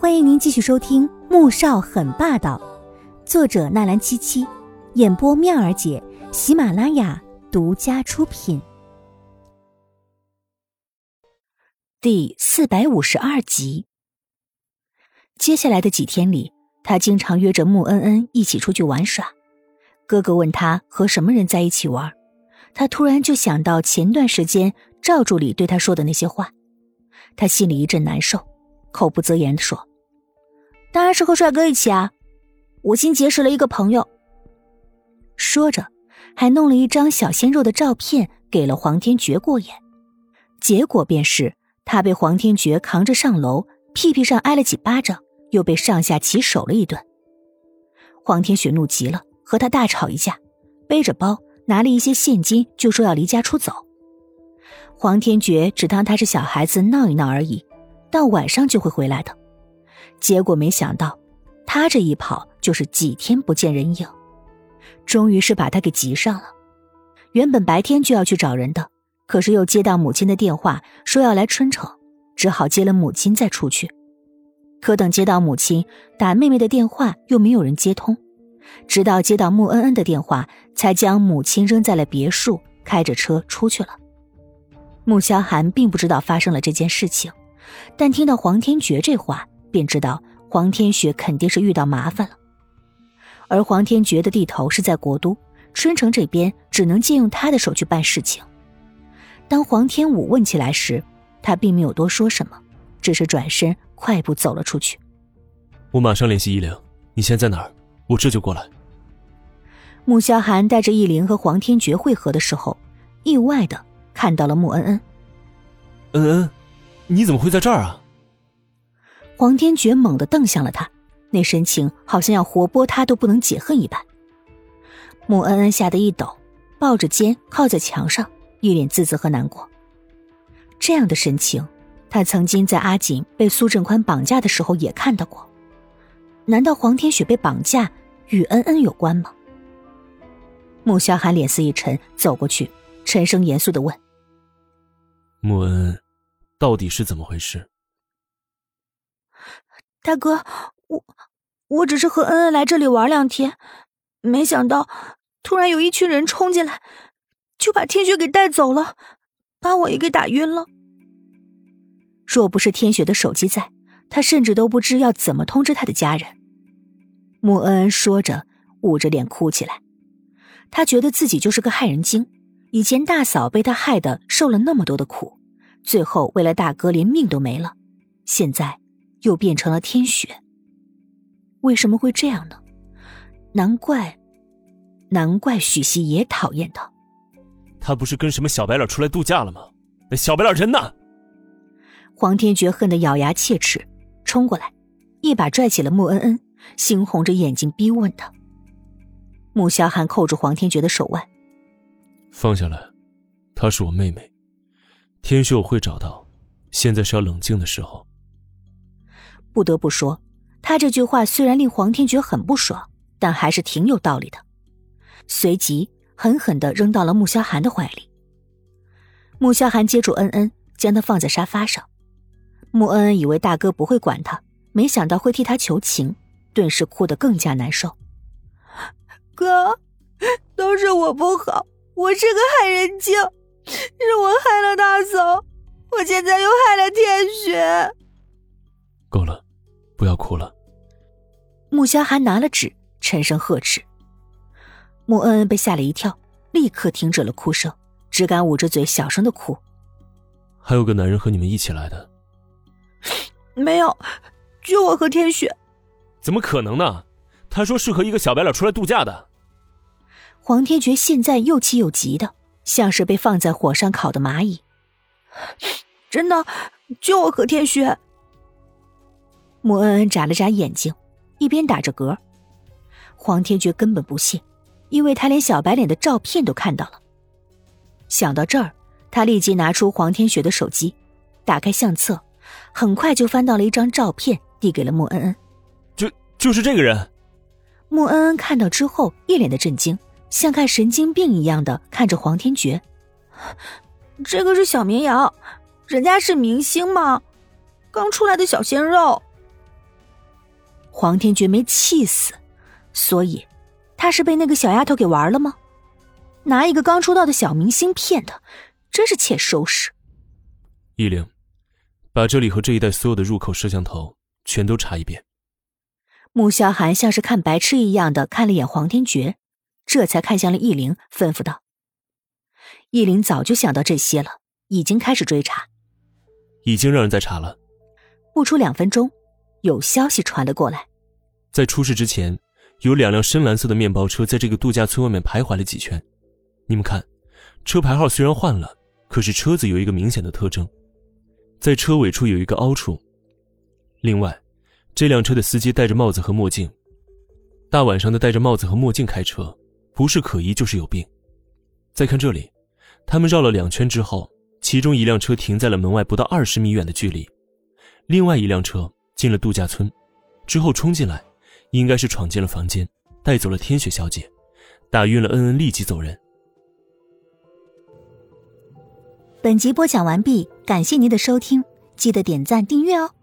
欢迎您继续收听《穆少很霸道》，作者纳兰七七，演播妙儿姐，喜马拉雅独家出品。第四百五十二集。接下来的几天里，他经常约着穆恩恩一起出去玩耍。哥哥问他和什么人在一起玩，他突然就想到前段时间赵助理对他说的那些话，他心里一阵难受，口不择言的说。当然是和帅哥一起啊！我新结识了一个朋友。说着，还弄了一张小鲜肉的照片给了黄天觉过眼。结果便是他被黄天觉扛着上楼，屁屁上挨了几巴掌，又被上下其手了一顿。黄天雪怒极了，和他大吵一架，背着包，拿了一些现金，就说要离家出走。黄天觉只当他是小孩子闹一闹而已，到晚上就会回来的。结果没想到，他这一跑就是几天不见人影，终于是把他给急上了。原本白天就要去找人的，可是又接到母亲的电话，说要来春城，只好接了母亲再出去。可等接到母亲打妹妹的电话，又没有人接通，直到接到穆恩恩的电话，才将母亲扔在了别墅，开着车出去了。穆萧寒并不知道发生了这件事情，但听到黄天觉这话。便知道黄天雪肯定是遇到麻烦了，而黄天觉的地头是在国都春城这边，只能借用他的手去办事情。当黄天武问起来时，他并没有多说什么，只是转身快步走了出去。我马上联系依灵，你现在哪儿？我这就过来。穆萧寒带着依灵和黄天觉会合的时候，意外的看到了穆恩恩。恩恩，你怎么会在这儿啊？黄天觉猛地瞪向了他，那神情好像要活剥他都不能解恨一般。穆恩恩吓得一抖，抱着肩靠在墙上，一脸自责和难过。这样的神情，他曾经在阿锦被苏振宽绑架的时候也看到过。难道黄天雪被绑架与恩恩有关吗？穆萧寒脸色一沉，走过去，沉声严肃的问：“穆恩恩，到底是怎么回事？”大哥，我我只是和恩恩来这里玩两天，没想到突然有一群人冲进来，就把天雪给带走了，把我也给打晕了。若不是天雪的手机在，他甚至都不知要怎么通知他的家人。穆恩恩说着，捂着脸哭起来。他觉得自己就是个害人精，以前大嫂被他害得受了那么多的苦，最后为了大哥连命都没了，现在。又变成了天雪，为什么会这样呢？难怪，难怪许熙也讨厌他。他不是跟什么小白脸出来度假了吗？那小白脸人呢？黄天觉恨得咬牙切齿，冲过来，一把拽起了穆恩恩，猩红着眼睛逼问他。穆萧寒扣住黄天觉的手腕，放下来，她是我妹妹，天雪我会找到，现在是要冷静的时候。不得不说，他这句话虽然令黄天觉很不爽，但还是挺有道理的。随即狠狠的扔到了穆萧寒的怀里。穆萧寒接住恩恩，将她放在沙发上。穆恩恩以为大哥不会管他，没想到会替他求情，顿时哭得更加难受。哥，都是我不好，我是个害人精，我害了大嫂，我现在又害了天雪。够了。不要哭了。穆萧寒拿了纸，沉声呵斥。穆恩恩被吓了一跳，立刻停止了哭声，只敢捂着嘴小声的哭。还有个男人和你们一起来的？没有，就我和天雪。怎么可能呢？他说是和一个小白脸出来度假的。黄天觉现在又气又急的，像是被放在火上烤的蚂蚁。真的，就我和天雪。穆恩恩眨了眨眼睛，一边打着嗝。黄天觉根本不信，因为他连小白脸的照片都看到了。想到这儿，他立即拿出黄天雪的手机，打开相册，很快就翻到了一张照片，递给了穆恩恩。就就是这个人。穆恩恩看到之后，一脸的震惊，像看神经病一样的看着黄天觉。这个是小绵羊，人家是明星吗，刚出来的小鲜肉。黄天觉没气死，所以他是被那个小丫头给玩了吗？拿一个刚出道的小明星骗他，真是欠收拾。依灵，把这里和这一带所有的入口摄像头全都查一遍。穆萧寒像是看白痴一样的看了眼黄天觉，这才看向了易灵，吩咐道：“易灵早就想到这些了，已经开始追查，已经让人在查了。不出两分钟，有消息传了过来，在出事之前，有两辆深蓝色的面包车在这个度假村外面徘徊了几圈。你们看，车牌号虽然换了，可是车子有一个明显的特征，在车尾处有一个凹处。另外。”这辆车的司机戴着帽子和墨镜，大晚上的戴着帽子和墨镜开车，不是可疑就是有病。再看这里，他们绕了两圈之后，其中一辆车停在了门外不到二十米远的距离，另外一辆车进了度假村，之后冲进来，应该是闯进了房间，带走了天雪小姐，打晕了恩恩，立即走人。本集播讲完毕，感谢您的收听，记得点赞订阅哦。